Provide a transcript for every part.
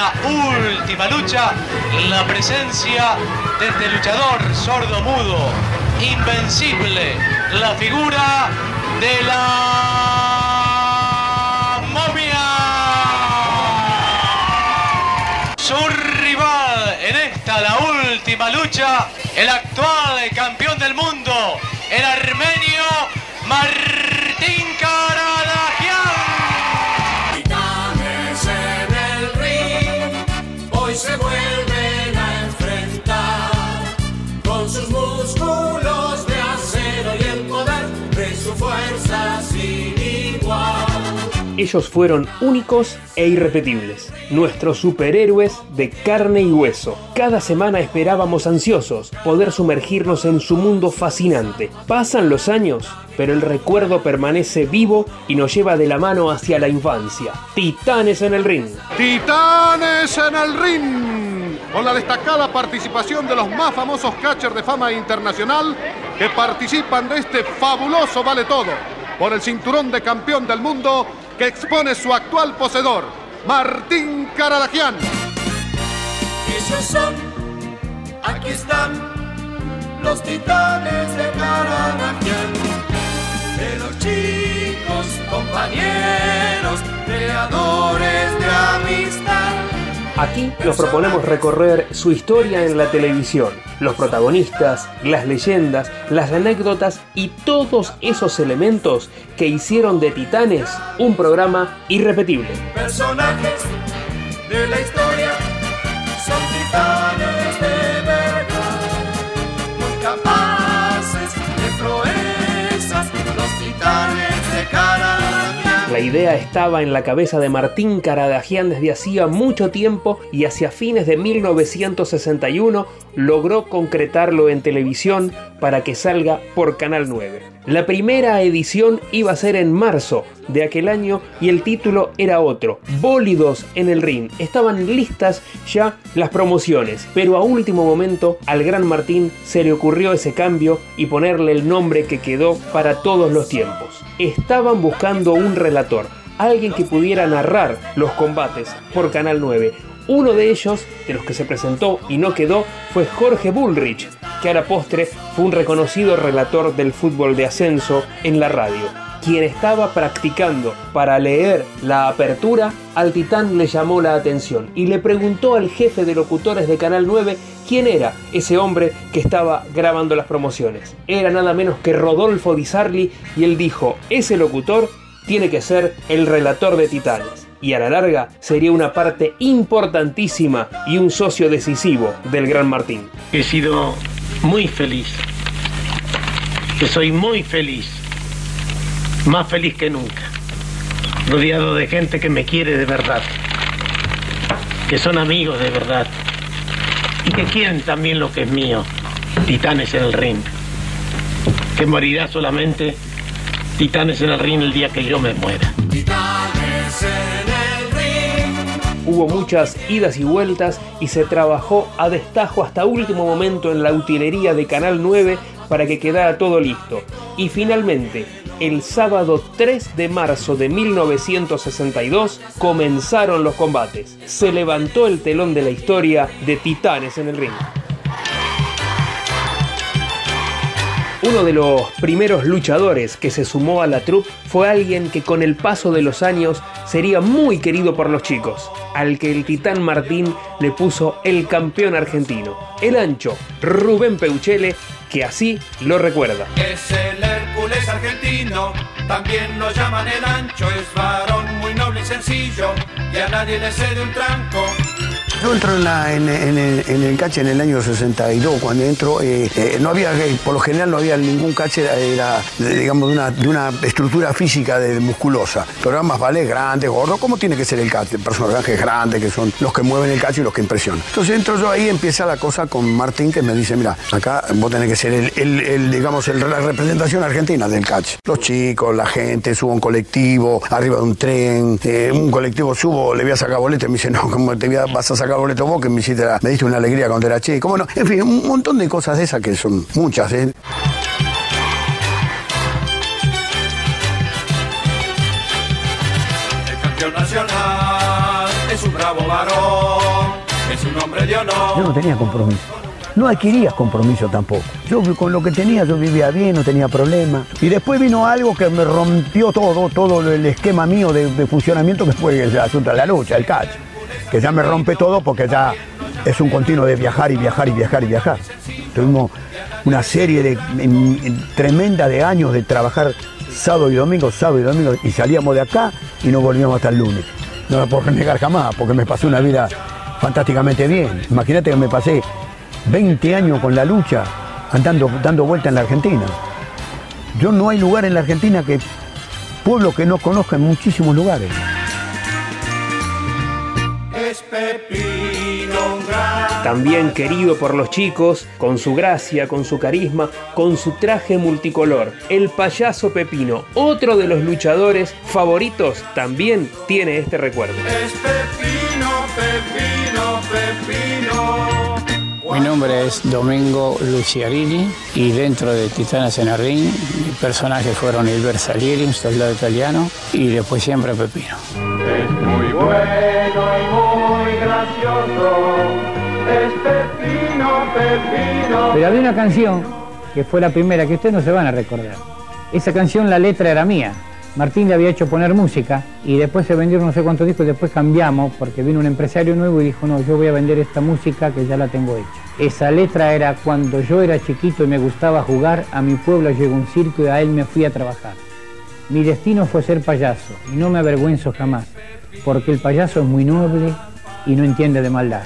la última lucha, la presencia de este luchador sordo mudo, invencible, la figura de la momia. Su rival en esta, la última lucha, el actual campeón del mundo, el armenio Martín Ellos fueron únicos e irrepetibles, nuestros superhéroes de carne y hueso. Cada semana esperábamos ansiosos poder sumergirnos en su mundo fascinante. Pasan los años, pero el recuerdo permanece vivo y nos lleva de la mano hacia la infancia. Titanes en el ring. Titanes en el ring. Con la destacada participación de los más famosos catchers de fama internacional que participan de este fabuloso vale todo por el cinturón de campeón del mundo que expone su actual poseedor, Martín Caradagian. Ellos son, aquí están, los titanes de Caradagian. De los chicos, compañeros, creadores de amistad. Aquí nos proponemos recorrer su historia en la televisión, los protagonistas, las leyendas, las anécdotas y todos esos elementos que hicieron de Titanes un programa irrepetible. La idea estaba en la cabeza de Martín Caradagian desde hacía mucho tiempo y hacia fines de 1961 logró concretarlo en televisión para que salga por Canal 9. La primera edición iba a ser en marzo de aquel año y el título era otro, Bólidos en el Ring. Estaban listas ya las promociones, pero a último momento al gran Martín se le ocurrió ese cambio y ponerle el nombre que quedó para todos los tiempos. Estaban buscando un relator, alguien que pudiera narrar los combates por Canal 9. Uno de ellos, de los que se presentó y no quedó, fue Jorge Bullrich, que a la postre fue un reconocido relator del fútbol de ascenso en la radio. Quien estaba practicando para leer la apertura, al titán le llamó la atención y le preguntó al jefe de locutores de Canal 9 quién era ese hombre que estaba grabando las promociones. Era nada menos que Rodolfo Di Sarli y él dijo, ese locutor tiene que ser el relator de Titanes. Y a la larga sería una parte importantísima y un socio decisivo del Gran Martín. He sido muy feliz. Que soy muy feliz. Más feliz que nunca. Rodeado de gente que me quiere de verdad. Que son amigos de verdad. Y que quieren también lo que es mío. Titanes en el ring. Que morirá solamente Titanes en el ring el día que yo me muera. Hubo muchas idas y vueltas y se trabajó a destajo hasta último momento en la utilería de Canal 9 para que quedara todo listo. Y finalmente, el sábado 3 de marzo de 1962 comenzaron los combates. Se levantó el telón de la historia de Titanes en el ring. Uno de los primeros luchadores que se sumó a la troupe fue alguien que con el paso de los años sería muy querido por los chicos, al que el titán Martín le puso el campeón argentino, el ancho Rubén Peuchele, que así lo recuerda. Es el Hércules argentino, también lo llaman el ancho, es varón muy noble y sencillo, y a nadie le cede un tranco. Yo entro en, el, cache en el año 62. Cuando entro, eh, eh, no había, eh, por lo general no había ningún cache, era, digamos, de una, de una estructura física de, musculosa. Programas, ¿vale? Grandes, gordos, como tiene que ser el cache. Personajes grandes que son los que mueven el cache y los que impresionan. Entonces entro yo ahí, empieza la cosa con Martín que me dice, mira, acá vos tenés que ser el, digamos, la representación argentina del cache. Los chicos, la gente, subo un colectivo, arriba de un tren, un colectivo subo, le voy a sacar boleto me dice, no, ¿cómo te voy a- vas a sacar boleto vos que me, hiciste la- me diste una alegría cuando era chico? Bueno, en fin, un montón de cosas de esas que son muchas. ¿eh? El campeón nacional es un bravo varón, es un hombre de honor. Yo no tenía compromiso. No adquirías compromiso tampoco. Yo con lo que tenía yo vivía bien, no tenía problema. Y después vino algo que me rompió todo, todo el esquema mío de, de funcionamiento que fue el asunto de la lucha, el catch. Que ya me rompe todo porque ya es un continuo de viajar y viajar y viajar y viajar. Tuvimos una serie de en- en- tremenda de años de trabajar sábado y domingo, sábado y domingo, y salíamos de acá y no volvíamos hasta el lunes. No lo puedo negar jamás, porque me pasé una vida fantásticamente bien. Imagínate que me pasé 20 años con la lucha, andando, dando vuelta en la Argentina. Yo no hay lugar en la Argentina que pueblo que no conozca en muchísimos lugares. También querido por los chicos, con su gracia, con su carisma, con su traje multicolor. El payaso Pepino, otro de los luchadores favoritos, también tiene este recuerdo. Es Pepino, Pepino, Pepino. Mi nombre es Domingo Luciarini y dentro de Titanes en el Ring, mis personajes fueron Ilber Salieri, un soldado italiano, y después siempre Pepino. Muy bueno y muy Pero había una canción que fue la primera que ustedes no se van a recordar. Esa canción, la letra era mía. Martín le había hecho poner música y después se vendieron no sé cuántos discos, después cambiamos porque vino un empresario nuevo y dijo, no, yo voy a vender esta música que ya la tengo hecha. Esa letra era cuando yo era chiquito y me gustaba jugar, a mi pueblo llegó un circo y a él me fui a trabajar. Mi destino fue ser payaso y no me avergüenzo jamás, porque el payaso es muy noble y no entiende de maldad.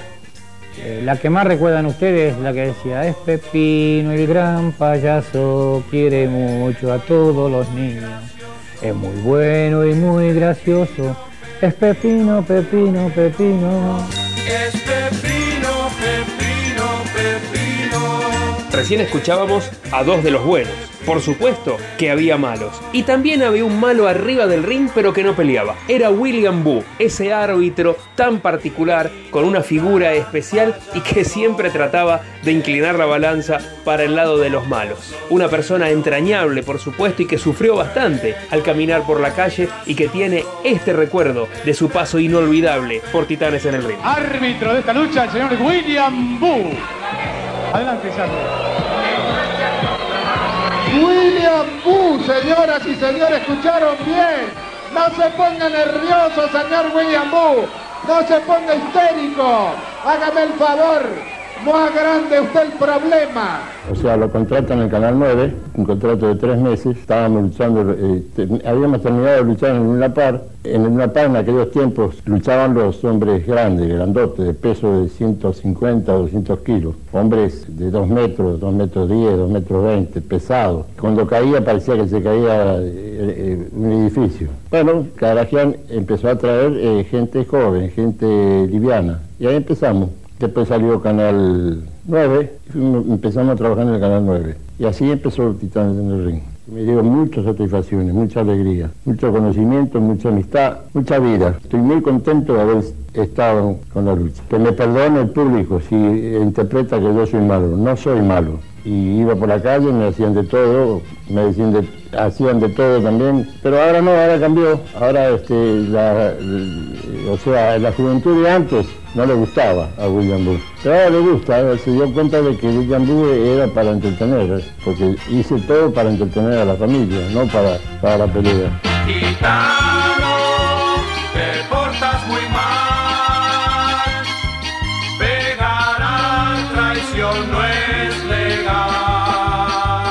Eh, la que más recuerdan ustedes es la que decía, es Pepino el gran payaso, quiere mucho a todos los niños, es muy bueno y muy gracioso, es Pepino, Pepino, Pepino. Es Pepino, Pepino, Pepino. Recién escuchábamos a dos de los buenos. Por supuesto que había malos. Y también había un malo arriba del ring pero que no peleaba. Era William Boo, ese árbitro tan particular, con una figura especial y que siempre trataba de inclinar la balanza para el lado de los malos. Una persona entrañable, por supuesto, y que sufrió bastante al caminar por la calle y que tiene este recuerdo de su paso inolvidable por Titanes en el ring. Árbitro de esta lucha, el señor William Boo. Adelante, Charlie. William señoras y señores, escucharon bien. No se ponga nervioso, señor William Boo. No se ponga histérico. Hágame el favor. Más grande usted el problema. O sea, lo contratan en Canal 9, un contrato de tres meses. Estábamos luchando, eh, te- habíamos terminado de luchar en el Luna Par. En el Luna Par en aquellos tiempos luchaban los hombres grandes, grandotes, de peso de 150 o 200 kilos. Hombres de 2 metros, 2 metros 10, 2 metros 20, pesados. Cuando caía parecía que se caía eh, eh, un edificio. Bueno, Caragian empezó a traer eh, gente joven, gente liviana. Y ahí empezamos. Después salió Canal 9 y fuimos- empezamos a trabajar en el Canal 9. Y así empezó Titanes en el Ring. Me dio muchas satisfacciones, mucha alegría, mucho conocimiento, mucha amistad, mucha vida. Estoy muy contento de haber estado con la lucha. Que me perdone el público si interpreta que yo soy malo. No soy malo. Y iba por la calle, me hacían de todo, me decían de, hacían de todo también. Pero ahora no, ahora cambió. Ahora, este, la, eh, o sea, la juventud de antes no le gustaba a William Booth. Pero ahora le gusta, ahora se dio cuenta de que William Booth era para entretener, porque hice todo para entretener a la familia, no para, para la pelea.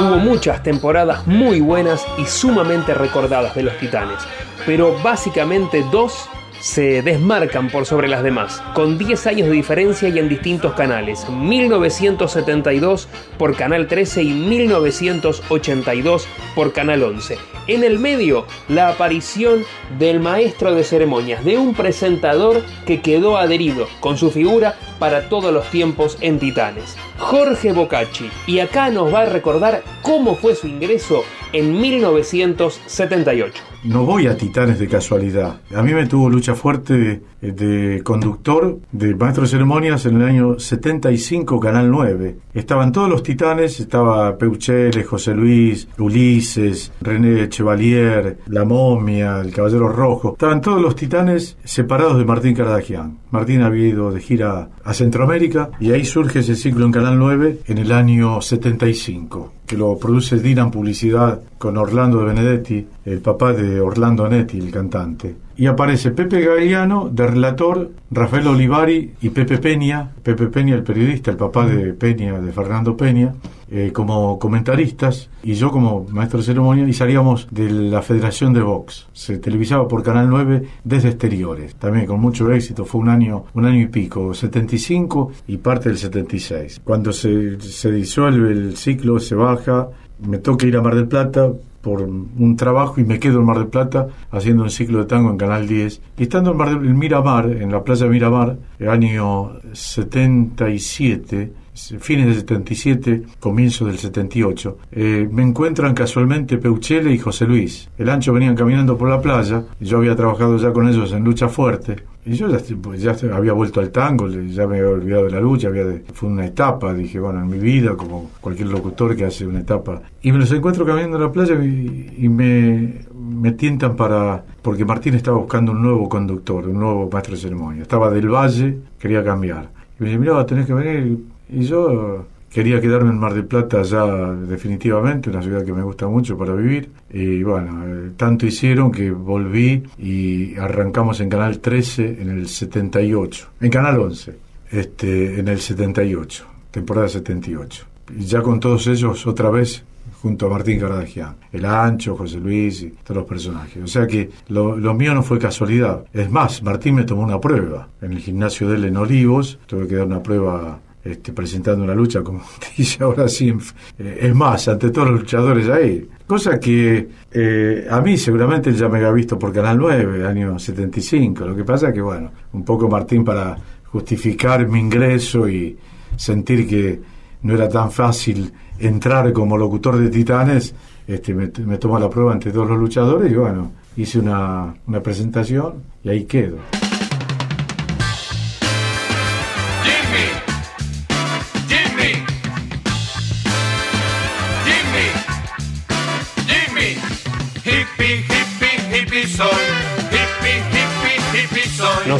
Hubo muchas temporadas muy buenas y sumamente recordadas de los Titanes, pero básicamente dos se desmarcan por sobre las demás, con 10 años de diferencia y en distintos canales, 1972 por Canal 13 y 1982 por Canal 11. En el medio, la aparición del maestro de ceremonias, de un presentador que quedó adherido con su figura para todos los tiempos en Titanes, Jorge Bocacci. Y acá nos va a recordar cómo fue su ingreso en 1978. No voy a Titanes de casualidad. A mí me tuvo lucha fuerte de, conductor de maestro de ceremonias en el año 75, Canal 9. Estaban todos los Titanes, estaba Peuchele, José Luis, Ulises, René Chevalier, La Momia, el Caballero Rojo. Estaban todos los Titanes separados de Martín Caradagian. Martín había ido de gira a Centroamérica y ahí surge ese ciclo en Canal 9 en el año 75 que lo produce Dylan Publicidad con Orlando de Benedetti, el papá de Orlando Netti, el cantante. Y aparece Pepe Galeano de relator, Rafael Olivari y Pepe Peña, Pepe Peña el periodista, el papá de Peña, de Fernando Peña, eh, como comentaristas y yo como maestro de ceremonia y salíamos de la Federación de Box. Se televisaba por Canal 9 desde exteriores, también con mucho éxito, fue un año, un año y pico, 75 y parte del 76. Cuando se, se disuelve el ciclo, se baja, me toca ir a Mar del Plata, por un trabajo y me quedo en Mar del Plata haciendo un ciclo de tango en Canal 10. Y estando en, Mar del, Miramar, en la playa Miramar, el año 77, fines del 77, comienzo del 78, eh, me encuentran casualmente Peuchele y José Luis. El ancho venían caminando por la playa, yo había trabajado ya con ellos en lucha fuerte, y yo ya, pues ya, había vuelto al tango, ya me había olvidado de la lucha, había fue una etapa, dije, bueno, en mi vida, como cualquier locutor que hace una etapa. Y me los encuentro caminando en la playa y, y me, me tientan para... porque Martín estaba buscando un nuevo conductor, un nuevo maestro de ceremonia. Estaba del Valle, quería cambiar. Y me dice, mira, tenés que venir. Y yo quería quedarme en Mar del Plata ya definitivamente, una ciudad que me gusta mucho para vivir. Y bueno, eh, tanto hicieron que volví y arrancamos en Canal 13 en el 78, en Canal 11, este, en el 78, temporada 78. Y ya con todos ellos otra vez junto a Martín Caradagian, el Ancho, José Luis y todos los personajes. O sea que lo, lo, mío no fue casualidad. Es más, Martín me tomó una prueba en el gimnasio de él en Olivos, tuve que dar una prueba este, presentando una lucha, como dice ahora sí, eh, es más, ante todos los luchadores ahí. Cosa que eh, a mí seguramente ya me había visto por Canal 9, año 75. Lo que pasa es que, bueno, un poco Martín para justificar mi ingreso y sentir que no era tan fácil entrar como locutor de Titanes, este, me, me tomó la prueba ante todos los luchadores y bueno, hice una, una presentación y ahí quedo.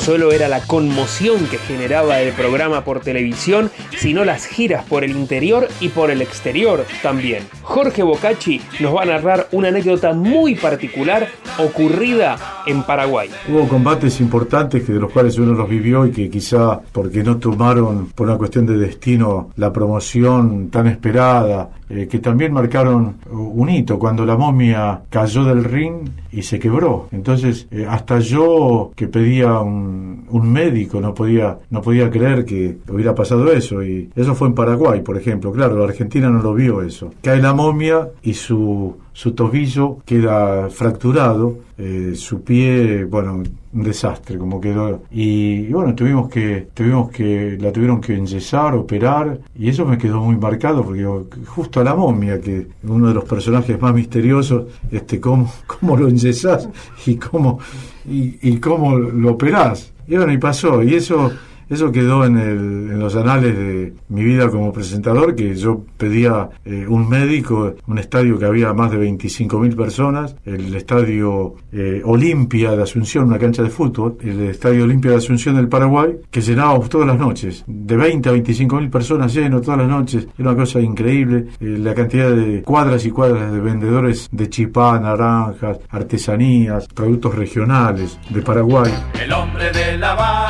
Solo era la conmoción que generaba el programa por televisión, sino las giras por el interior y por el exterior también. Jorge Bocacci nos va a narrar una anécdota muy particular ocurrida en Paraguay. Hubo combates importantes que de los cuales uno los vivió y que quizá porque no tomaron por una cuestión de destino la promoción tan esperada, eh, que también marcaron un hito cuando la momia cayó del ring y se quebró. Entonces, eh, hasta yo que pedía un, médico no podía, no podía creer que hubiera pasado eso. Y eso fue en Paraguay, por ejemplo. Claro, la Argentina no lo vio eso. Cae la momia y su su tobillo queda fracturado, eh, su pie, bueno, un desastre como quedó. Y, y, bueno, tuvimos que, tuvimos que, la tuvieron que enyesar, operar, y eso me quedó muy marcado, porque justo a la momia, que uno de los personajes más misteriosos, este, cómo, cómo lo enyesás y cómo, y, cómo lo operás. Y bueno, y pasó, y eso eso quedó en, los anales de mi vida como presentador, que yo pedía eh, un médico, un estadio que había más de 25.000 personas, el estadio eh, Olimpia de Asunción, una cancha de fútbol, el estadio Olimpia de Asunción del Paraguay, que llenábamos todas las noches, de 20 a 25.000 personas lleno todas las noches, era una cosa increíble, eh, la cantidad de cuadras y cuadras de vendedores de chipá, naranjas, artesanías, productos regionales de Paraguay. El hombre de la barra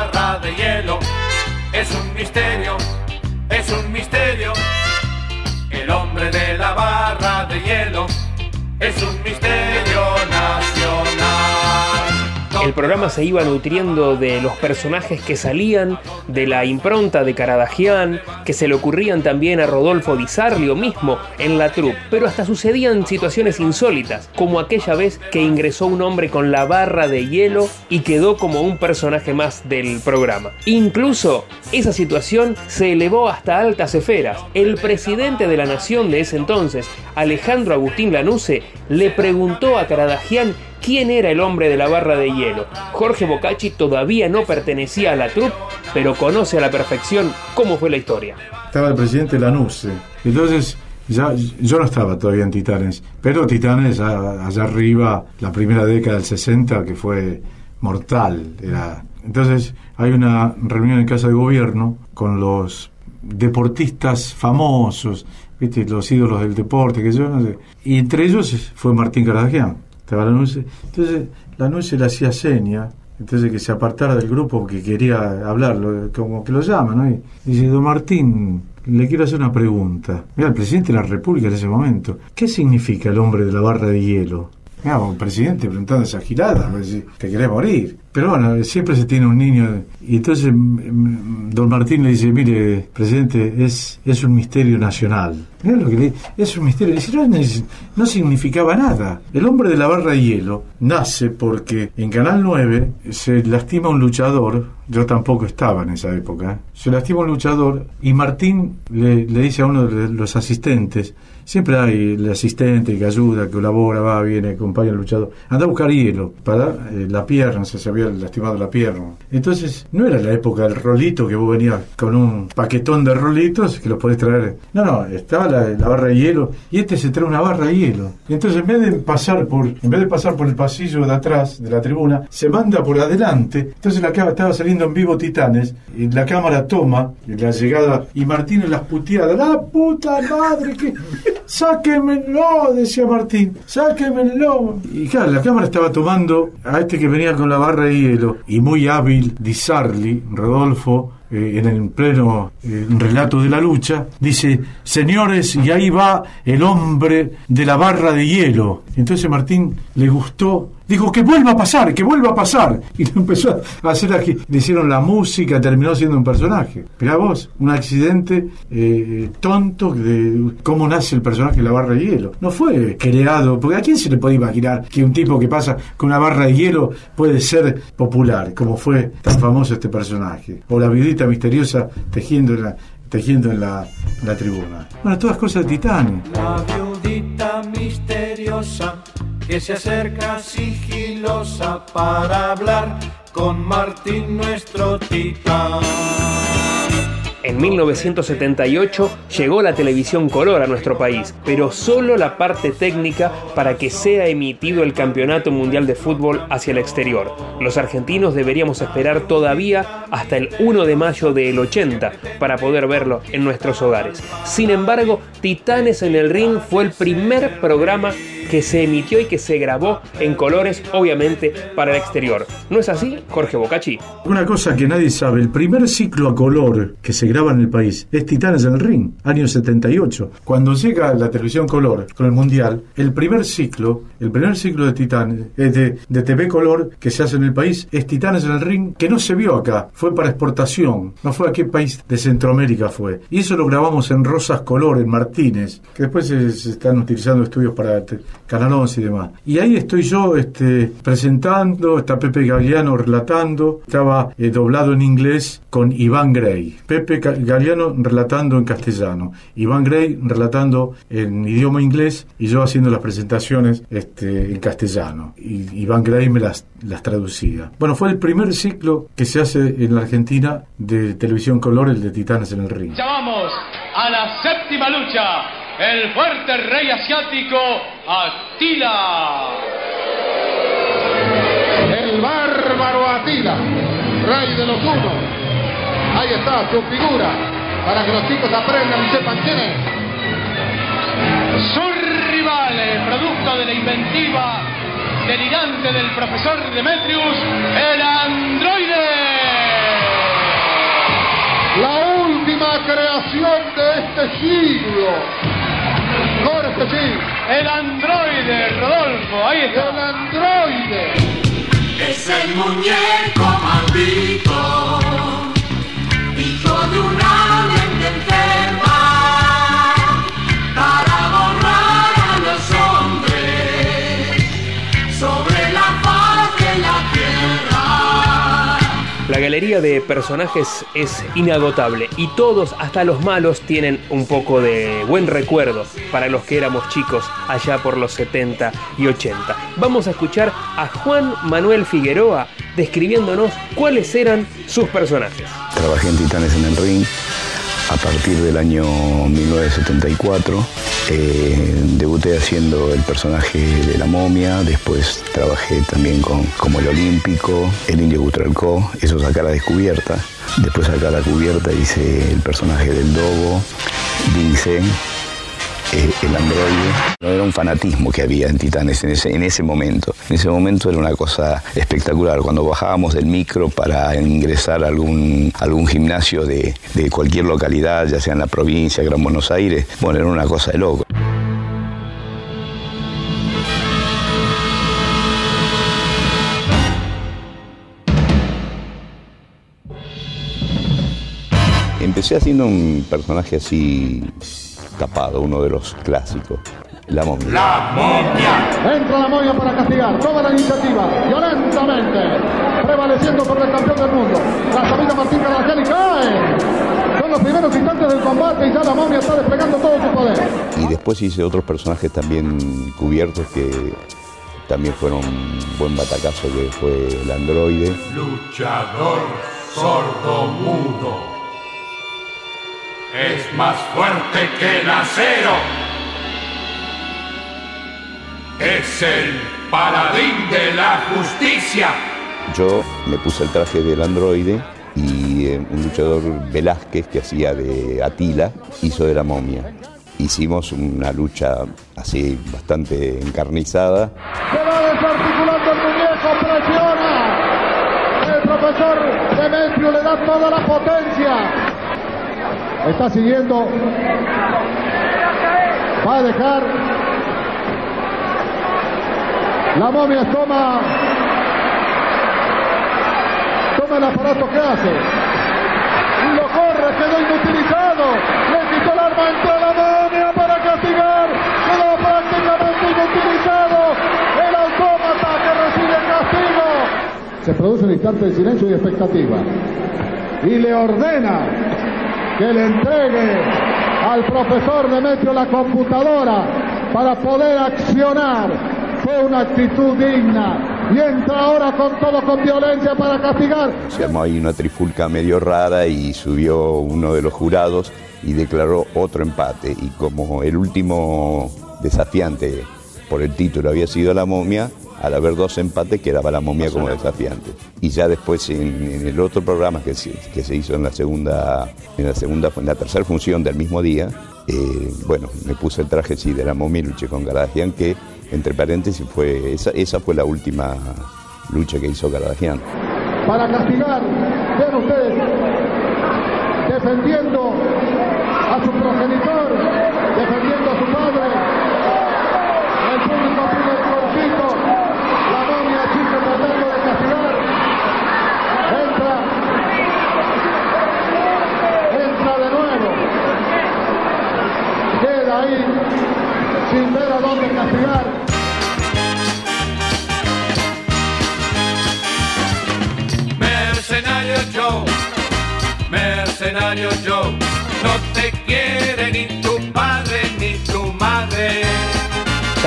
es un misterio, es un misterio. El hombre de la barra de hielo es un misterio. El programa se iba nutriendo de los personajes que salían, de la impronta de Caradagian, que se le ocurrían también a Rodolfo Di Sarli mismo en la troupe, pero hasta sucedían situaciones insólitas, como aquella vez que ingresó un hombre con la barra de hielo y quedó como un personaje más del programa. Incluso esa situación se elevó hasta altas esferas. El presidente de la nación de ese entonces, Alejandro Agustín Lanusse, le preguntó a Caradagian quién era el hombre de la barra de hielo. Jorge Bocacci todavía no pertenecía a la troupe, pero conoce a la perfección cómo fue la historia. Estaba el presidente Lanusse. Entonces, ya, yo no estaba todavía en Titanes, pero Titanes allá arriba, la primera década del 60, que fue mortal. Era... Entonces, hay una reunión en casa de gobierno con los deportistas famosos, ¿viste? los ídolos del deporte, que yo no sé. Y entre ellos fue Martín Caradagian estaba Entonces, la noche le hacía seña, entonces que se apartara del grupo porque quería hablarlo, como que lo llama, ¿no? Y dice, don Martín, le quiero hacer una pregunta. Mira, el presidente de la República en ese momento, ¿qué significa el hombre de la barra de hielo? Mira, el presidente preguntando esa girada, te querés morir. Pero bueno, siempre se tiene un niño. Y entonces mm, mm, don Martín le dice, mire, presidente, es, es un misterio nacional. Lo que le, es un misterio. Dice, no, no significaba nada. El hombre de la barra de hielo nace porque en Canal 9 se lastima un luchador. Yo tampoco estaba en esa época. ¿eh? Se lastima un luchador y Martín le, le dice a uno de los asistentes, siempre hay el asistente que ayuda, que colabora, va, viene, acompaña al luchador, anda a buscar hielo para eh, la pierna, se sabía lastimado la pierna. Entonces, no era la época del rolito que vos venías con un paquetón de rolitos que los podés traer. No, no, estaba la, barra de hielo y este se trae una barra de hielo. Entonces, en vez de pasar por, en vez de pasar por el pasillo de atrás de la tribuna, se manda por adelante. Entonces la estaba saliendo en vivo Titanes y la cámara toma la llegada y Martín en las puteadas, la puta madre que sáquenmelo, decía Martín, sáquenmelo. Y claro, la cámara estaba tomando a este que venía con la barra hielo y muy hábil Di Sarli, Rodolfo, eh, en el pleno eh, relato de la lucha, dice, señores, y ahí va el hombre de la barra de hielo. Entonces Martín le gustó Dijo que vuelva a pasar, que vuelva a pasar. Y lo empezó a hacer aquí. Le hicieron la música, terminó siendo un personaje. Pero vos, un accidente eh, tonto de cómo nace el personaje de la barra de hielo. No fue creado, porque a quién se le puede imaginar que un tipo que pasa con una barra de hielo puede ser popular, como fue tan famoso este personaje. O la viudita misteriosa tejiendo en la, tejiendo en la, en la tribuna. Bueno, todas cosas de Titanic. La viudita misteriosa que se acerca sigilosa para hablar con Martín nuestro titán. En 1978 llegó la televisión color a nuestro país, pero solo la parte técnica para que sea emitido el Campeonato Mundial de Fútbol hacia el exterior. Los argentinos deberíamos esperar todavía hasta el 1 de mayo del 80 para poder verlo en nuestros hogares. Sin embargo, Titanes en el Ring fue el primer programa que se emitió y que se grabó en colores, obviamente, para el exterior. ¿No es así, Jorge Bocacci? Una cosa que nadie sabe, el primer ciclo a color que se graba en el país es Titanes en el Ring, año 78. Cuando llega la televisión color con el Mundial, el primer ciclo, el primer ciclo de Titanes, de, de TV color que se hace en el país es Titanes en el Ring, que no se vio acá, fue para exportación, no fue a qué país de Centroamérica fue. Y eso lo grabamos en Rosas Color, en Martínez, que después se, se están utilizando estudios para Canal 11 y demás. Y ahí estoy yo este, presentando, está Pepe Galeano relatando, estaba eh, doblado en inglés con Iván Gray. Pepe Galeano relatando en castellano, Iván Gray relatando en idioma inglés y yo haciendo las presentaciones este, en castellano. Y Iván Gray me las, las traducía. Bueno, fue el primer ciclo que se hace en la Argentina de televisión color, el de Titanes en el Ring. Ya vamos a la séptima lucha el fuerte rey asiático Atila. El bárbaro Atila, rey de los unos. Ahí está su figura, para que los chicos aprendan y sepan quién es. Su rival, producto de la inventiva delirante del profesor Demetrius, el androide. La última creación de este siglo el androide, Rodolfo, ahí está. El androide. Es el muñeco maldito, galería de personajes es inagotable y todos, hasta los malos, tienen un poco de buen recuerdo para los que éramos chicos allá por los 70 y 80. Vamos a escuchar a Juan Manuel Figueroa describiéndonos cuáles eran sus personajes. Trabajé en Titanes en el Ring a partir del año 1974. Eh, debuté haciendo el personaje de la momia, después trabajé también con, como el Olímpico, el Indio Butralcó, eso es a cara descubierta. Después a cara cubierta hice el personaje del Dogo, Vince, eh, el androide. No era un fanatismo que había en Titanes en ese, en ese momento. En ese momento era una cosa espectacular. Cuando bajábamos del micro para ingresar a algún, algún gimnasio de, de cualquier localidad, ya sea en la provincia, Gran Buenos Aires, bueno, era una cosa de loco. Empecé haciendo un personaje así uno de los clásicos, la momia. La momia. Entra la momia para castigar. Toma la iniciativa. Violentamente. Prevaleciendo por el campeón del mundo. La salida Martín Carvajal y cae. Son los primeros instantes del combate y ya la momia está desplegando todo su poder. Y después hice otros personajes también cubiertos que también fueron un buen batacazo, que fue el androide. Luchador sordo mudo. Es más fuerte que el acero. Es el paladín de la justicia. Yo me puse el traje del androide y eh, un luchador Velázquez que hacía de Atila hizo de la momia. Hicimos una lucha así bastante encarnizada. Se va desarticulando el muñeco, presiona. El profesor Demetrio le da toda la potencia. Está siguiendo. Va a dejar. La momia toma. Toma el aparato que hace. Lo corre, quedó inutilizado. Le quitó el arma, entró la momia para castigar. Quedó prácticamente inutilizado. El autómata que recibe castigo. Se produce un instante de silencio y expectativa. Y le ordena que le entregue al profesor Demetrio la computadora para poder accionar. Fue una actitud digna y entra ahora con todo con violencia para castigar. Se armó ahí una trifulca medio rara y subió uno de los jurados y declaró otro empate. Y como el último desafiante por el título había sido la momia, al haber dos empates quedaba la momia como desafiante. Y ya después en, el otro programa que se, que se hizo en la segunda, en la segunda, en la tercera función del mismo día, eh, bueno, me puse el traje sí, de la momia y luché con Garadagian, que entre paréntesis fue, esa, esa fue la última lucha que hizo Garadagian. Para castigar, vean ustedes, defendiendo a su progenitor,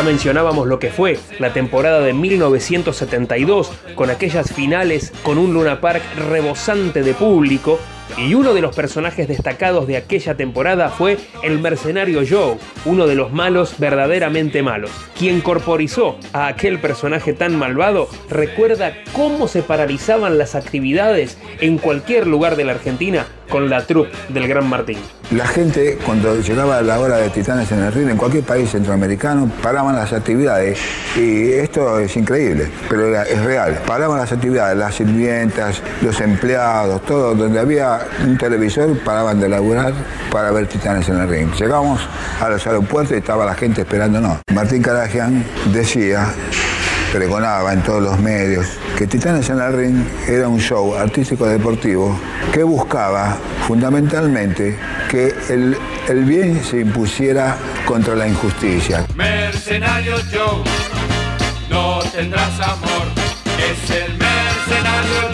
mencionábamos lo que fue la temporada de 1972 con aquellas finales con un Luna Park rebosante de público y uno de los personajes destacados de aquella temporada fue el mercenario Joe, uno de los malos verdaderamente malos. Quien corporizó a aquel personaje tan malvado recuerda cómo se paralizaban las actividades en cualquier lugar de la Argentina con la troupe del Gran Martín. La gente, cuando llegaba la hora de Titanes en el ring, en cualquier país centroamericano, paraban las actividades. Y esto es increíble, pero es real. Paraban las actividades, las sirvientas, los empleados, todo. Donde había un televisor, paraban de laburar para ver Titanes en el ring. Llegamos a los aeropuertos y estaba la gente esperándonos. Martín Caragian decía pregonaba en todos los medios que Titanes en el Ring era un show artístico deportivo que buscaba fundamentalmente que el, el bien se impusiera contra la injusticia. Mercenario Joe, no tendrás amor, es el mercenario.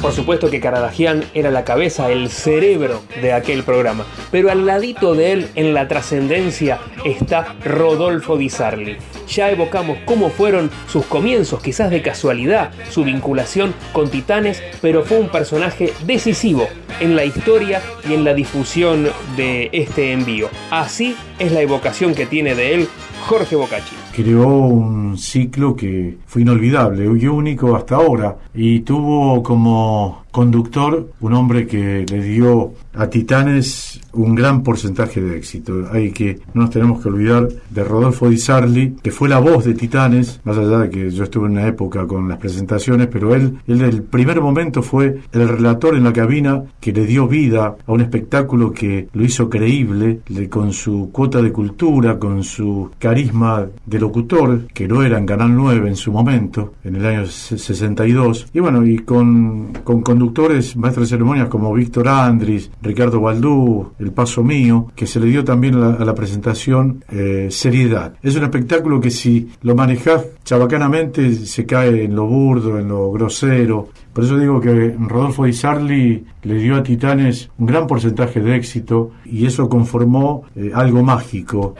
Por supuesto que Caradagian era la cabeza, el cerebro de aquel programa, pero al ladito de él, en la trascendencia, está Rodolfo Di Sarli. Ya evocamos cómo fueron sus comienzos, quizás de casualidad, su vinculación con Titanes, pero fue un personaje decisivo en la historia y en la difusión de este envío. Así es la evocación que tiene de él Jorge Bocacci. creó un ciclo que fue inolvidable y único hasta ahora y tuvo como conductor un hombre que le dio a Titanes un gran porcentaje de éxito. Hay que no nos tenemos que olvidar de Rodolfo Di Sarli, que fue la voz de Titanes, más allá de que yo estuve en una época con las presentaciones, pero él, él del primer momento fue el relator en la cabina que le dio vida a un espectáculo que lo hizo creíble, le- con su cuota de cultura, con su carisma de locutor, que no era en Canal 9 en su momento, en el año 62, y bueno, y con, con conductores, maestros de ceremonias como Víctor Andris, Ricardo Baldú, El Paso Mío, que se le dio también la, a la presentación eh, seriedad. Es un espectáculo que si lo manejás chabacanamente se cae en lo burdo, en lo grosero. Por eso digo que Rodolfo Di Sarli le dio a Titanes un gran porcentaje de éxito y eso conformó eh, algo mágico.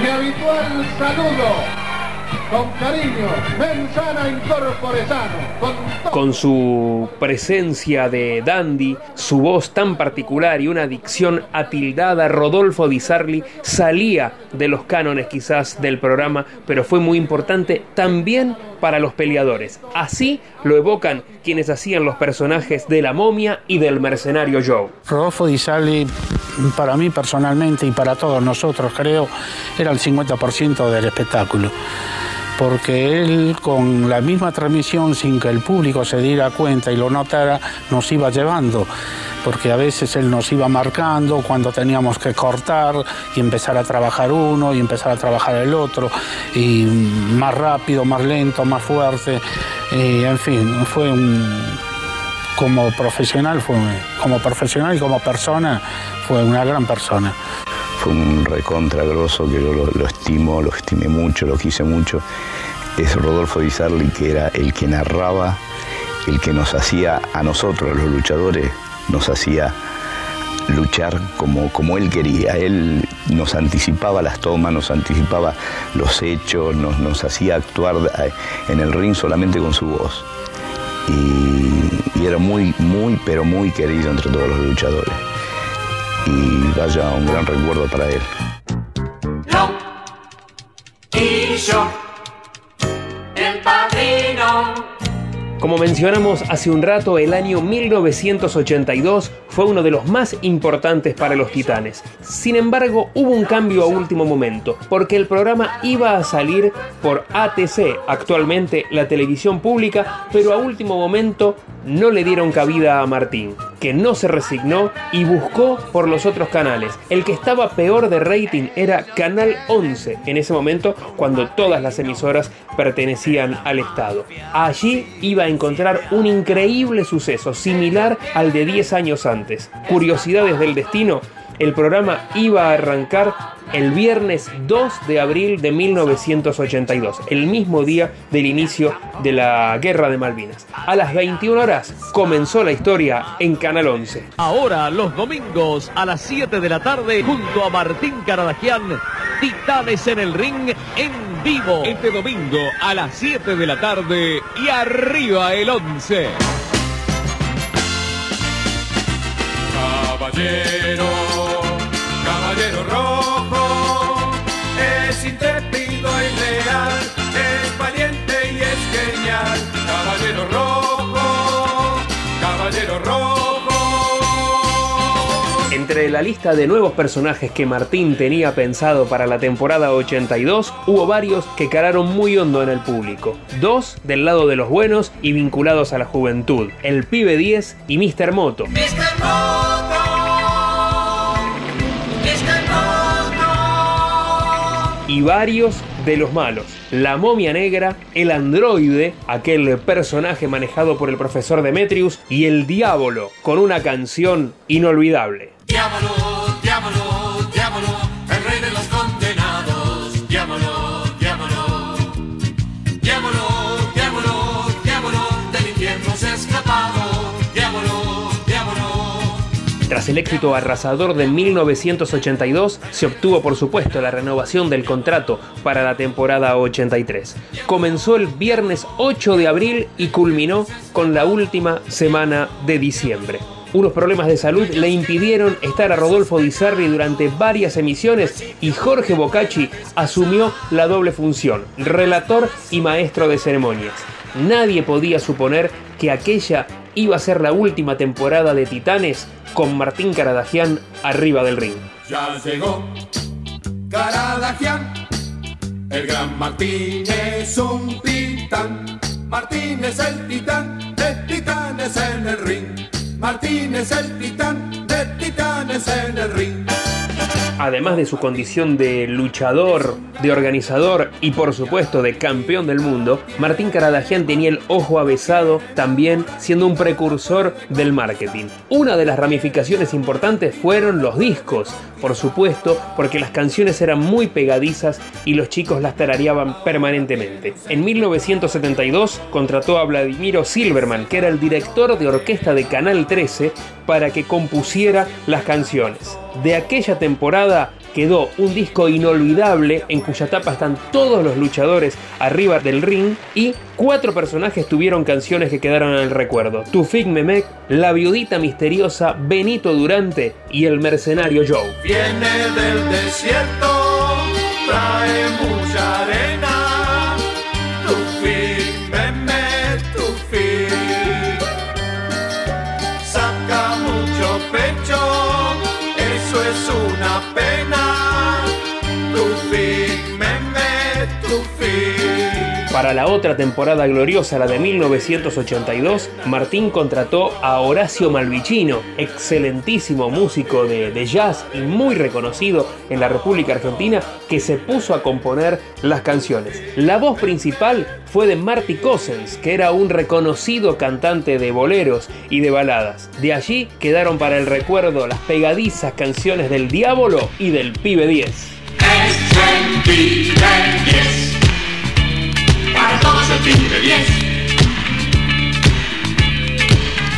Mi habitual saludo. Con cariño, mensana incorpore sano. Con todo. Con su presencia de dandy, su voz tan particular y una dicción atildada, Rodolfo Di Sarli salía de los cánones quizás del programa, pero fue muy importante también para los peleadores. Así lo evocan quienes hacían los personajes de la momia y del mercenario Joe. Rodolfo Di Sarli, para mí personalmente y para todos nosotros creo, era el 50% del espectáculo. Porque él con la misma transmisión sin que el público se diera cuenta y lo notara, nos iba llevando. Porque a veces él nos iba marcando cuando teníamos que cortar y empezar a trabajar uno y empezar a trabajar el otro. Y más rápido, más lento, más fuerte. Y, en fin, fue un, como profesional, fue, como profesional y como persona, fue una gran persona. Un recontra grosso que yo lo, lo estimo, lo estimé mucho, lo quise mucho. Es Rodolfo Di Sarli que era el que narraba, el que nos hacía a nosotros, los luchadores, nos hacía luchar como, como él quería. Él nos anticipaba las tomas, nos anticipaba los hechos, nos, nos hacía actuar en el ring solamente con su voz. Y era muy, muy, pero muy querido entre todos los luchadores. Y vaya un gran recuerdo para él. Y yo, el padrino. Como mencionamos hace un rato, el año 1982 fue uno de los más importantes para los Titanes. Sin embargo, hubo un cambio a último momento, porque el programa iba a salir por ATC, actualmente la televisión pública, pero a último momento no le dieron cabida a Martín, que no se resignó y buscó por los otros canales. El que estaba peor de rating era Canal 11, en ese momento cuando todas las emisoras pertenecían al Estado. Allí iba a encontrar un increíble suceso, similar al de 10 años antes. Curiosidades del destino, el programa iba a arrancar el viernes 2 de abril de 1982, el mismo día del inicio de la Guerra de Malvinas. A las 21 horas comenzó la historia en Canal 11. Ahora los domingos a las 7 de la tarde junto a Martín Caradagian, Titanes en el ring en vivo. Este domingo a las 7 de la tarde y arriba el 11. Caballero, caballero rojo, es intrépido y leal, es valiente y es genial. Caballero rojo, caballero rojo. Entre la lista de nuevos personajes que Martín tenía pensado para la temporada 82, hubo varios que calaron muy hondo en el público. Dos del lado de los buenos y vinculados a la juventud, el Pibe 10 y Mr. Moto. Mr. Moto, Mr. Moto, y varios de los malos. La momia negra, el androide, aquel personaje manejado por el profesor Demetrius, y el diablo, con una canción inolvidable. Tras el éxito arrasador de 1982, se obtuvo por supuesto la renovación del contrato para la temporada 83. Comenzó el viernes 8 de abril y culminó con la última semana de diciembre. Unos problemas de salud le impidieron estar a Rodolfo Di Sarri durante varias emisiones y Jorge Bocacci asumió la doble función, relator y maestro de ceremonias. Nadie podía suponer que aquella iba a ser la última temporada de Titanes con Martín Caradagian arriba del ring. Ya llegó Caradagian, el gran Martín es un titán. Martín es el titán de titanes en el ring. Martín es el titán de titanes en el ring. Además de su condición de luchador, de organizador y por supuesto de campeón del mundo, Martín Caradagian tenía el ojo avesado también siendo un precursor del marketing. Una de las ramificaciones importantes fueron los discos, por supuesto, porque las canciones eran muy pegadizas y los chicos las tarareaban permanentemente. En 1972 contrató a Vladimiro Silverman, que era el director de orquesta de Canal 13, para que compusiera las canciones. De aquella temporada quedó un disco inolvidable en cuya tapa están todos los luchadores arriba del ring y cuatro personajes tuvieron canciones que quedaron en el recuerdo. Tufik Memek, La Viudita Misteriosa, Benito Durante y El Mercenario Joe. Viene del desierto, trae mucha arena. Para la otra temporada gloriosa, la de 1982, Martín contrató a Horacio Malvicino, excelentísimo músico de, jazz y muy reconocido en la República Argentina, que se puso a componer las canciones. La voz principal fue de Marty Cossens, que era un reconocido cantante de boleros y de baladas. De allí quedaron para el recuerdo las pegadizas canciones del Diablo y del Pibe 10. El pibe 10.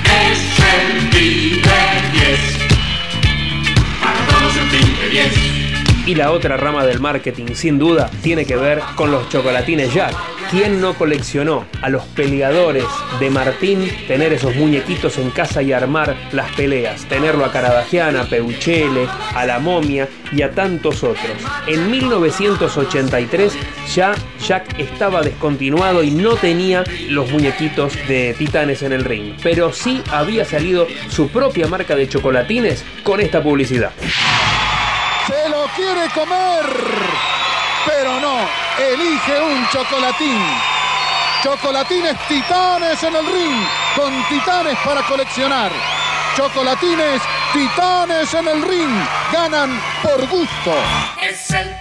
Para todos el pibe 10. Es el pibe 10. Para todos el pibe 10. Y la otra rama del marketing, sin duda, tiene que ver con los chocolatines Jack. ¿Quién no coleccionó a los peleadores de Martín, tener esos muñequitos en casa y armar las peleas? Tenerlo a Caradagian, a Peuchele, a la momia y a tantos otros. En 1983 ya Jack estaba descontinuado y no tenía los muñequitos de titanes en el ring. Pero sí había salido su propia marca de chocolatines con esta publicidad. Se lo quiere comer, pero no, elige un chocolatín. Chocolatines titanes en el ring, con titanes para coleccionar. Chocolatines titanes en el ring, ganan por gusto. Es el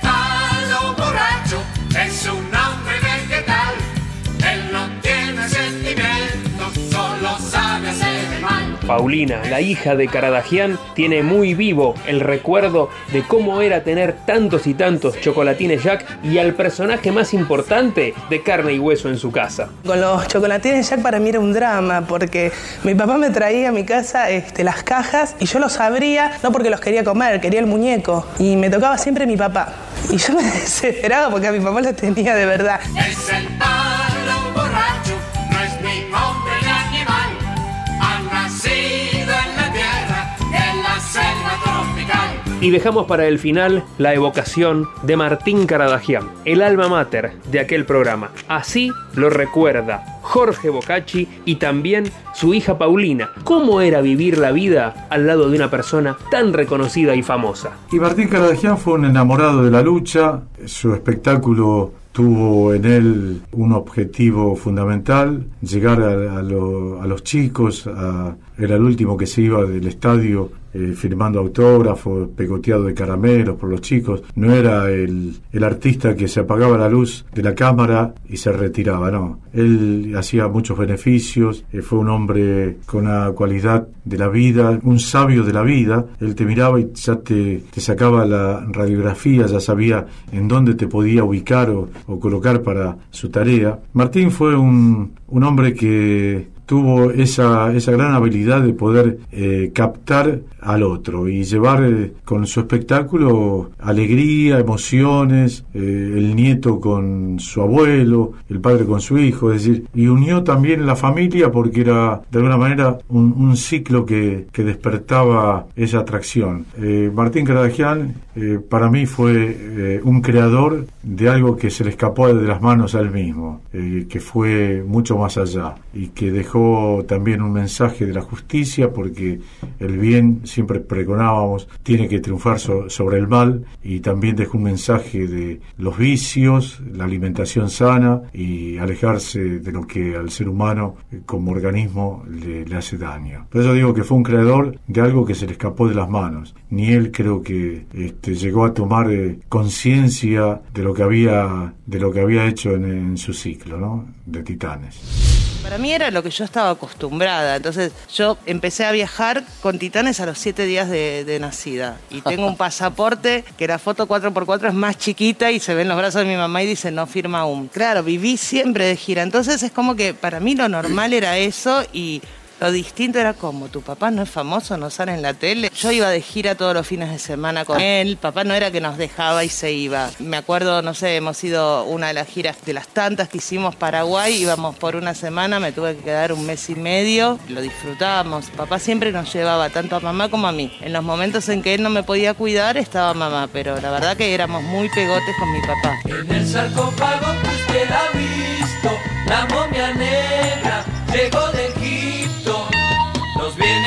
Paulina, la hija de Caradagian, tiene muy vivo el recuerdo de cómo era tener tantos y tantos chocolatines Jack y al personaje más importante de carne y hueso en su casa. Con los chocolatines Jack para mí era un drama porque mi papá me traía a mi casa este, las cajas y yo los abría no porque los quería comer, quería el muñeco y me tocaba siempre mi papá. Y yo me desesperaba porque a mi papá lo tenía de verdad. Es el palo Y dejamos para el final la evocación de Martín Caradagian, el alma mater de aquel programa. Así lo recuerda Jorge Bocacci y también su hija Paulina. ¿Cómo era vivir la vida al lado de una persona tan reconocida y famosa? Y Martín Caradagian fue un enamorado de la lucha, su espectáculo tuvo en él un objetivo fundamental, llegar a, a lo- a los chicos, era el último que se iba del estadio eh, firmando autógrafos, pegoteado de caramelos por los chicos. No era el, el artista que se apagaba la luz de la cámara y se retiraba, no. Él hacía muchos beneficios, eh, fue un hombre con una cualidad de la vida, un sabio de la vida. Él te miraba y ya te, te sacaba la radiografía, ya sabía en dónde te podía ubicar o, o colocar para su tarea. Martín fue un, un hombre que tuvo esa, esa gran habilidad de poder eh, captar al otro y llevar eh, con su espectáculo alegría, emociones, eh, el nieto con su abuelo, el padre con su hijo, es decir, y unió también la familia porque era de alguna manera un, un ciclo que, que, despertaba esa atracción. Martín Caradagian para mí fue un creador de algo que se le escapó de las manos a él mismo, que fue mucho más allá y que dejó también un mensaje de la justicia, porque el bien, siempre pregonábamos, tiene que triunfar sobre el mal, y también dejó un mensaje de los vicios, la alimentación sana y alejarse de lo que al ser humano eh, como organismo le, hace daño. Por eso digo que fue un creador de algo que se le escapó de las manos. Ni él creo que este, llegó a tomar eh, conciencia de lo que había de lo que había hecho en, su ciclo. De Titanes. Para mí era lo que yo estaba acostumbrada. Entonces yo empecé a viajar con Titanes a los siete días de, nacida. Y tengo un pasaporte que la foto 4x4 es más chiquita y se ven los brazos de mi mamá y dice no firma aún. Claro, viví siempre de gira. Entonces es como que para mí lo normal era eso y lo distinto era como, tu papá no es famoso, no sale en la tele. Yo iba de gira todos los fines de semana con él. Papá no era que nos dejaba y se iba. Me acuerdo, no sé, hemos ido una de las giras de las tantas que hicimos Paraguay. Íbamos por una semana, me tuve que quedar un mes y medio. Lo disfrutábamos. Papá siempre nos llevaba tanto a mamá como a mí. En los momentos en que él no me podía cuidar estaba mamá, pero la verdad que éramos muy pegotes con mi papá. En el sarcófago usted ha visto, la momia negra llegó de Egipto,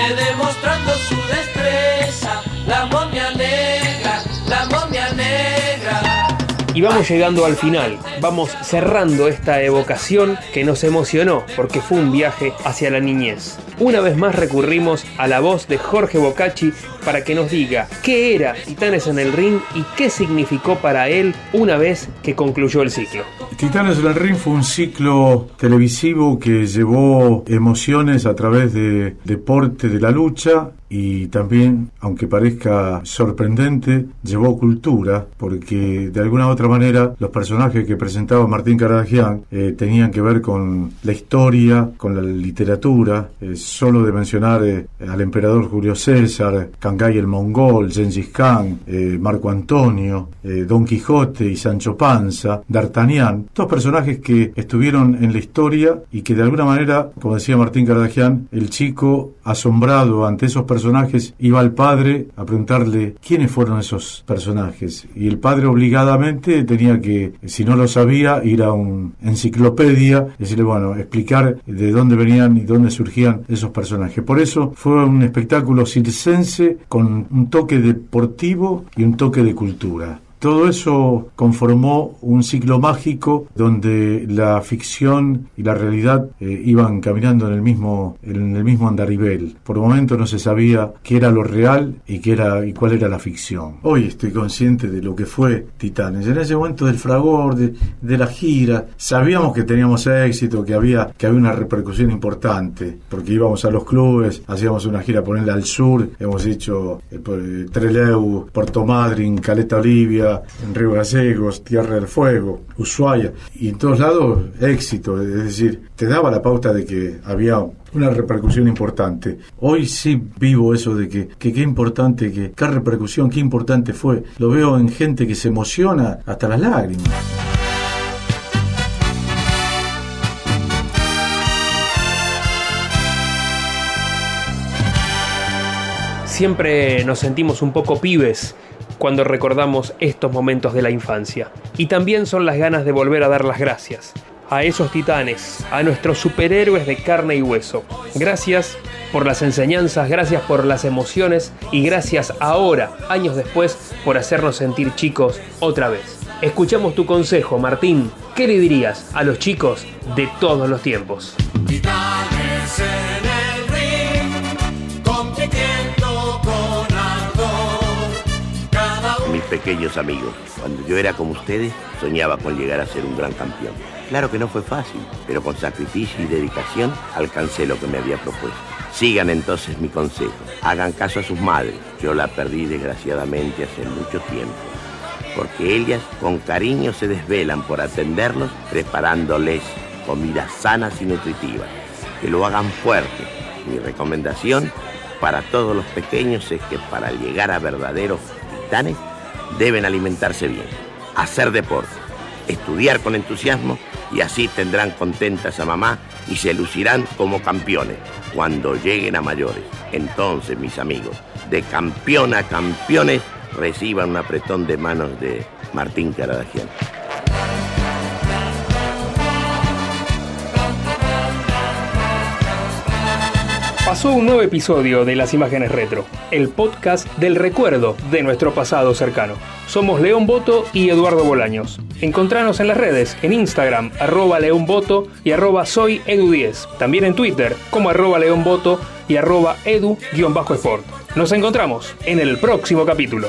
demostrando su destreza, la momia negra, la momia negra. Y vamos llegando al final, vamos cerrando esta evocación que nos emocionó porque fue un viaje hacia la niñez. Una vez más recurrimos a la voz de Jorge Bocacci para que nos diga qué era Titanes en el Ring y qué significó para él una vez que concluyó el ciclo. Titanes en el Ring fue un ciclo televisivo que llevó emociones a través de deporte de la lucha y también, aunque parezca sorprendente, llevó cultura, porque de alguna u otra manera los personajes que presentaba Martín Caradagian eh, tenían que ver con la historia, con la literatura, eh, solo de mencionar eh, al emperador Julio César, Cangai el Mongol, Gengis Khan, eh, Marco Antonio, eh, Don Quijote y Sancho Panza, D'Artagnan, todos personajes que estuvieron en la historia y que de alguna manera, como decía Martín Caradagian, el chico asombrado ante esos personajes iba al padre a preguntarle quiénes fueron esos personajes y el padre obligadamente tenía que, si no lo sabía, ir a una enciclopedia y decirle, bueno, explicar de dónde venían y dónde surgían esos personajes. Por eso fue un espectáculo circense con un toque deportivo y un toque de cultura. Todo eso conformó un ciclo mágico donde la ficción y la realidad eh, iban caminando en el mismo en el mismo andarivel. Por momentos no se sabía qué era lo real y qué era y cuál era la ficción. Hoy estoy consciente de lo que fue Titanes. En ese momento del fragor de, de la gira sabíamos que teníamos éxito, que había que había una repercusión importante porque íbamos a los clubes, hacíamos una gira ponerla al sur, hemos hecho eh, eh, Treleu, Puerto Madryn, Caleta Olivia en Río Gallegos, Tierra del Fuego, Ushuaia, y en todos lados éxito, es decir, te daba la pauta de que había una repercusión importante. Hoy sí vivo eso de que qué importante, que qué repercusión, qué importante fue. Lo veo en gente que se emociona hasta las lágrimas. Siempre nos sentimos un poco pibes cuando recordamos estos momentos de la infancia. Y también son las ganas de volver a dar las gracias a esos titanes, a nuestros superhéroes de carne y hueso. Gracias por las enseñanzas, gracias por las emociones y gracias ahora, años después, por hacernos sentir chicos otra vez. Escuchamos tu consejo, Martín. ¿Qué le dirías a los chicos de todos los tiempos? Pequeños amigos. Cuando yo era como ustedes, soñaba con llegar a ser un gran campeón. Claro que no fue fácil, pero con sacrificio y dedicación alcancé lo que me había propuesto. Sigan entonces mi consejo. Hagan caso a sus madres. Yo la perdí desgraciadamente hace mucho tiempo. Porque ellas con cariño se desvelan por atenderlos, preparándoles comidas sanas y nutritivas. Que lo hagan fuerte. Mi recomendación para todos los pequeños es que para llegar a verdaderos titanes deben alimentarse bien, hacer deporte, estudiar con entusiasmo y así tendrán contentas a mamá y se lucirán como campeones cuando lleguen a mayores. Entonces, mis amigos, de campeón a campeones, reciban un apretón de manos de Martín Caradagian. Pasó un nuevo episodio de Las Imágenes Retro, el podcast del recuerdo de nuestro pasado cercano. Somos León Boto y Eduardo Bolaños. Encontranos en las redes, en Instagram, arroba León Boto y arroba soy Edu10. También en Twitter, como arroba León Boto y arroba Edu-Sport. Nos encontramos en el próximo capítulo.